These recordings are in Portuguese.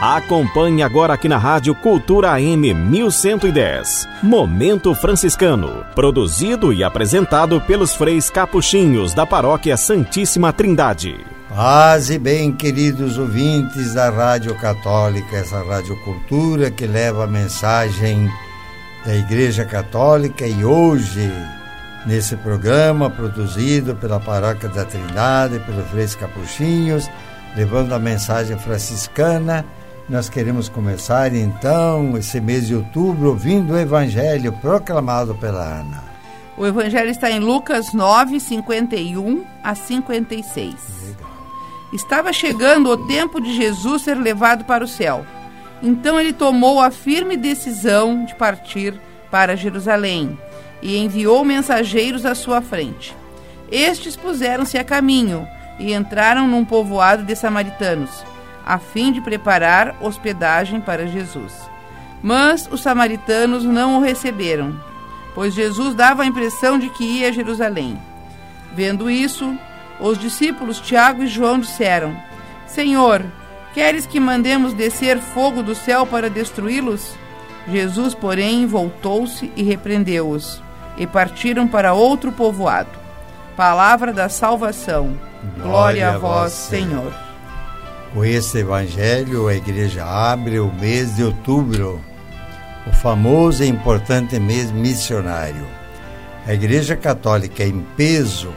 Acompanhe agora aqui na Rádio Cultura AM 1110. Momento Franciscano. Produzido e apresentado pelos freis capuchinhos da Paróquia Santíssima Trindade. Paz e bem, queridos ouvintes da Rádio Católica, essa Rádio Cultura que leva a mensagem da Igreja Católica e hoje, nesse programa produzido pela Paróquia da Trindade, pelos freis capuchinhos, levando a mensagem franciscana nós queremos começar então esse mês de outubro ouvindo o Evangelho proclamado pela Ana. O Evangelho está em Lucas 9, 51 a 56. Legal. Estava chegando o tempo de Jesus ser levado para o céu. Então ele tomou a firme decisão de partir para Jerusalém e enviou mensageiros à sua frente. Estes puseram-se a caminho e entraram num povoado de samaritanos a fim de preparar hospedagem para Jesus. Mas os samaritanos não o receberam, pois Jesus dava a impressão de que ia a Jerusalém. Vendo isso, os discípulos Tiago e João disseram: Senhor, queres que mandemos descer fogo do céu para destruí-los? Jesus, porém, voltou-se e repreendeu-os, e partiram para outro povoado. Palavra da salvação. Glória, Glória a vós, Senhor. Com esse evangelho, a igreja abre o mês de outubro, o famoso e importante mês missionário. A Igreja Católica, em peso,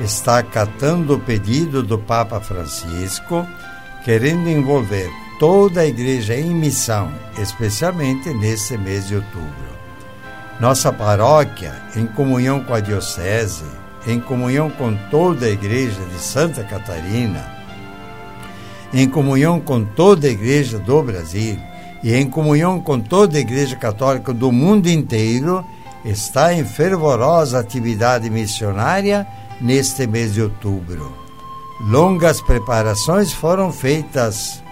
está acatando o pedido do Papa Francisco, querendo envolver toda a igreja em missão, especialmente nesse mês de outubro. Nossa paróquia, em comunhão com a Diocese, em comunhão com toda a igreja de Santa Catarina, em comunhão com toda a Igreja do Brasil e em comunhão com toda a Igreja Católica do mundo inteiro, está em fervorosa atividade missionária neste mês de outubro. Longas preparações foram feitas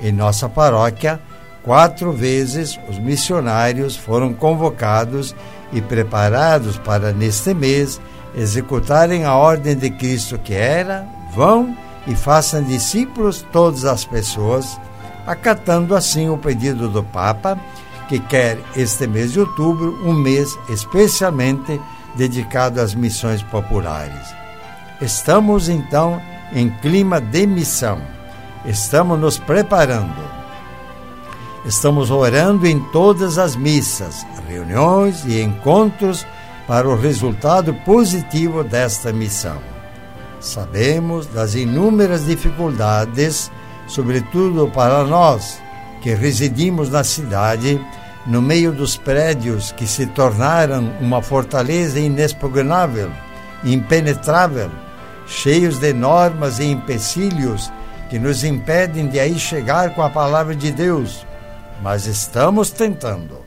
em nossa paróquia. Quatro vezes os missionários foram convocados e preparados para, neste mês, executarem a ordem de Cristo que era: vão e façam discípulos todas as pessoas, acatando assim o pedido do Papa, que quer este mês de outubro um mês especialmente dedicado às missões populares. Estamos então em clima de missão. Estamos nos preparando. Estamos orando em todas as missas, reuniões e encontros para o resultado positivo desta missão. Sabemos das inúmeras dificuldades, sobretudo para nós que residimos na cidade, no meio dos prédios que se tornaram uma fortaleza inexpugnável, impenetrável, cheios de normas e empecilhos que nos impedem de aí chegar com a palavra de Deus. Mas estamos tentando,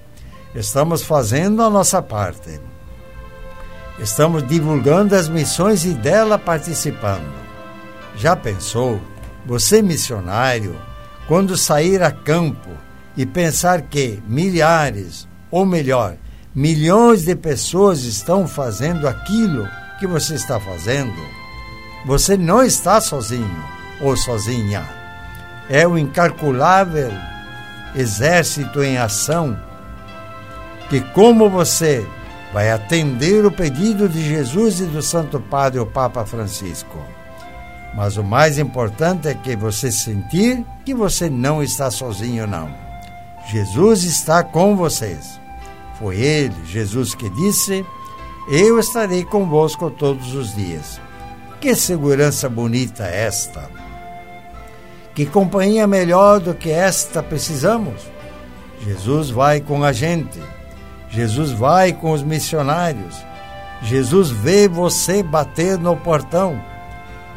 estamos fazendo a nossa parte Estamos divulgando as missões e dela participando. Já pensou, você missionário, quando sair a campo e pensar que milhares, ou melhor, milhões de pessoas estão fazendo aquilo que você está fazendo? Você não está sozinho ou sozinha. É o incalculável exército em ação que, como você vai atender o pedido de Jesus e do Santo Padre, o Papa Francisco. Mas o mais importante é que você sentir que você não está sozinho, não. Jesus está com vocês. Foi Ele, Jesus, que disse: Eu estarei convosco todos os dias. Que segurança bonita esta! Que companhia melhor do que esta precisamos? Jesus vai com a gente Jesus vai com os missionários. Jesus vê você bater no portão.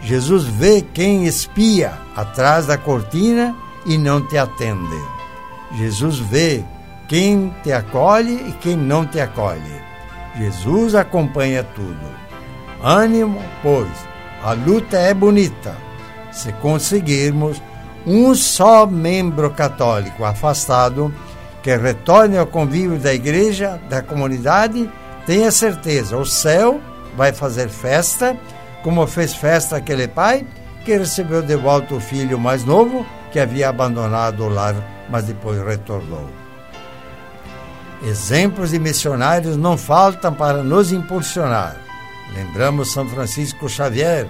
Jesus vê quem espia atrás da cortina e não te atende. Jesus vê quem te acolhe e quem não te acolhe. Jesus acompanha tudo. Ânimo, pois a luta é bonita. Se conseguirmos um só membro católico afastado, que retorne ao convívio da igreja, da comunidade, tenha certeza, o céu vai fazer festa, como fez festa aquele pai que recebeu de volta o filho mais novo, que havia abandonado o lar, mas depois retornou. Exemplos de missionários não faltam para nos impulsionar. Lembramos São Francisco Xavier,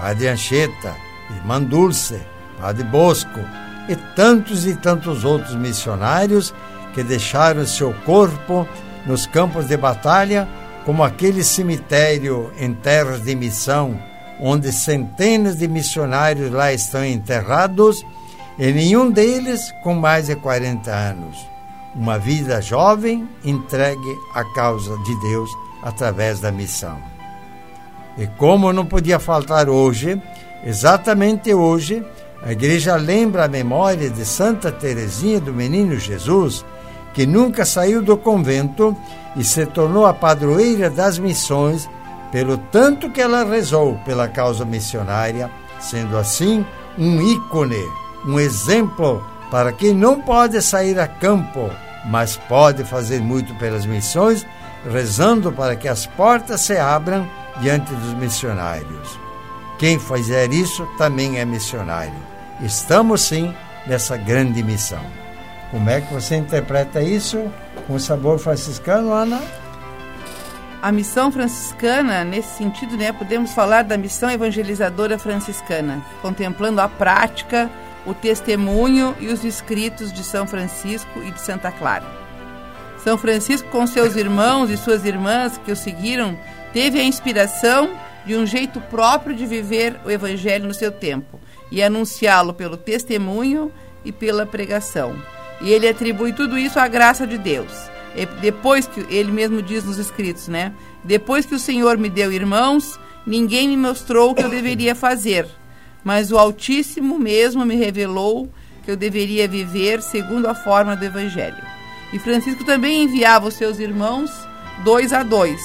Padre Anchieta, Irmã Dulce, Padre Bosco e tantos e tantos outros missionários que deixaram seu corpo nos campos de batalha, como aquele cemitério em terras de missão, onde centenas de missionários lá estão enterrados, e nenhum deles com mais de 40 anos. Uma vida jovem entregue à causa de Deus através da missão. E como não podia faltar hoje, exatamente hoje, a igreja lembra a memória de Santa Teresinha do Menino Jesus, que nunca saiu do convento e se tornou a padroeira das missões, pelo tanto que ela rezou pela causa missionária, sendo assim um ícone, um exemplo para quem não pode sair a campo, mas pode fazer muito pelas missões, rezando para que as portas se abram diante dos missionários. Quem fizer isso também é missionário. Estamos sim nessa grande missão. Como é que você interpreta isso com sabor franciscano, Ana? A missão franciscana, nesse sentido, né, podemos falar da missão evangelizadora franciscana, contemplando a prática, o testemunho e os escritos de São Francisco e de Santa Clara. São Francisco, com seus irmãos e suas irmãs que o seguiram, teve a inspiração de um jeito próprio de viver o Evangelho no seu tempo e anunciá-lo pelo testemunho e pela pregação. E ele atribui tudo isso à graça de Deus. E depois que ele mesmo diz nos escritos, né? Depois que o Senhor me deu irmãos, ninguém me mostrou o que eu deveria fazer, mas o Altíssimo mesmo me revelou que eu deveria viver segundo a forma do Evangelho. E Francisco também enviava os seus irmãos dois a dois,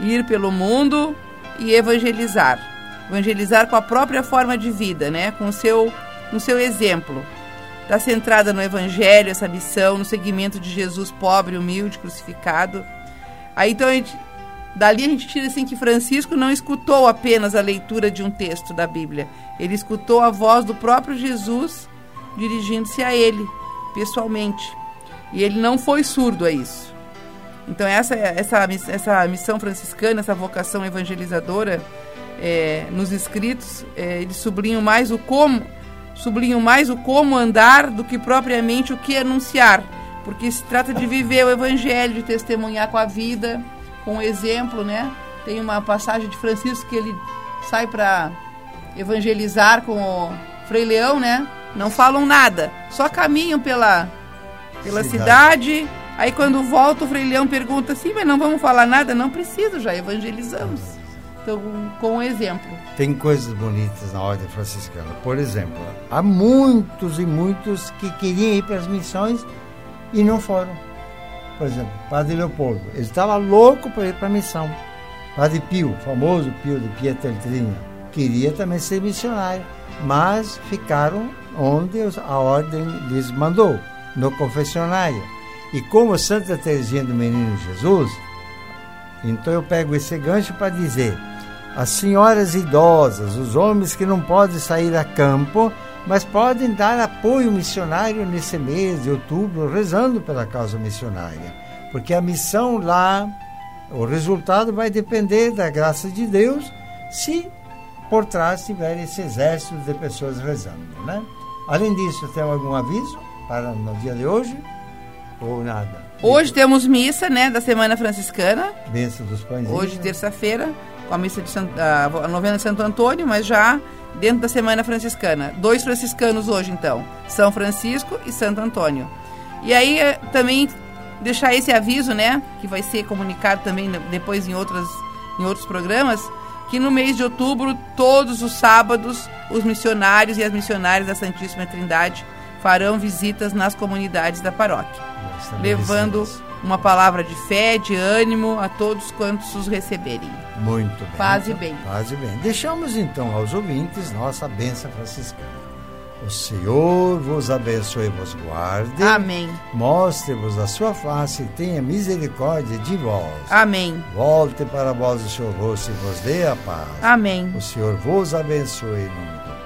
ir pelo mundo e evangelizar. Evangelizar com a própria forma de vida, né? com o seu, com o seu exemplo. Está centrada no Evangelho, essa missão, no segmento de Jesus pobre, humilde, crucificado. Aí então a gente, dali a gente tira assim que Francisco não escutou apenas a leitura de um texto da Bíblia, ele escutou a voz do próprio Jesus dirigindo-se a ele pessoalmente. E ele não foi surdo a isso. Então essa essa essa missão franciscana, essa vocação evangelizadora, é, nos escritos, é, eles sublinham mais o como sublinho mais o como andar do que propriamente o que anunciar, porque se trata de viver o evangelho, de testemunhar com a vida, com o exemplo, né? Tem uma passagem de Francisco que ele sai para evangelizar com o Frei Leão, né? Não falam nada, só caminham pela pela cidade. cidade. Aí quando volta o Frei Leão pergunta assim, mas não vamos falar nada? Não preciso, já evangelizamos. Então, com um exemplo. Tem coisas bonitas na ordem franciscana. Por exemplo, há muitos e muitos que queriam ir para as missões e não foram. Por exemplo, Padre Leopoldo, ele estava louco para ir para a missão. Padre Pio, famoso Pio de Pietrelcina, queria também ser missionário, mas ficaram onde a ordem lhes mandou, no confessionário. E como Santa Teresinha do Menino Jesus, então eu pego esse gancho para dizer as senhoras idosas, os homens que não podem sair a campo, mas podem dar apoio missionário nesse mês de outubro, rezando pela causa missionária. Porque a missão lá, o resultado vai depender da graça de Deus, se por trás tiver esse exército de pessoas rezando. Né? Além disso, tem algum aviso para no dia de hoje? Ou nada? Hoje temos missa, né, da Semana Franciscana. Missa dos Pães. Hoje, terça-feira com a missa de Santo, a novena de Santo Antônio, mas já dentro da Semana Franciscana. Dois franciscanos hoje, então, São Francisco e Santo Antônio. E aí eh, também deixar esse aviso, né, que vai ser comunicado também depois em outras em outros programas, que no mês de outubro, todos os sábados, os missionários e as missionárias da Santíssima Trindade farão visitas nas comunidades da paróquia, levando uma palavra de fé, de ânimo a todos quantos os receberem. Muito bem. Paz e bem. Paz e bem. Deixamos então aos ouvintes nossa bênção franciscana. O Senhor vos abençoe e vos guarde. Amém. Mostre-vos a sua face e tenha misericórdia de vós. Amém. Volte para vós o seu rosto e vos dê a paz. Amém. O Senhor vos abençoe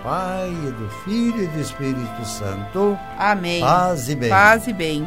Pai, e do Filho e do Espírito Santo. Amém. Paz e bem. Paz e bem.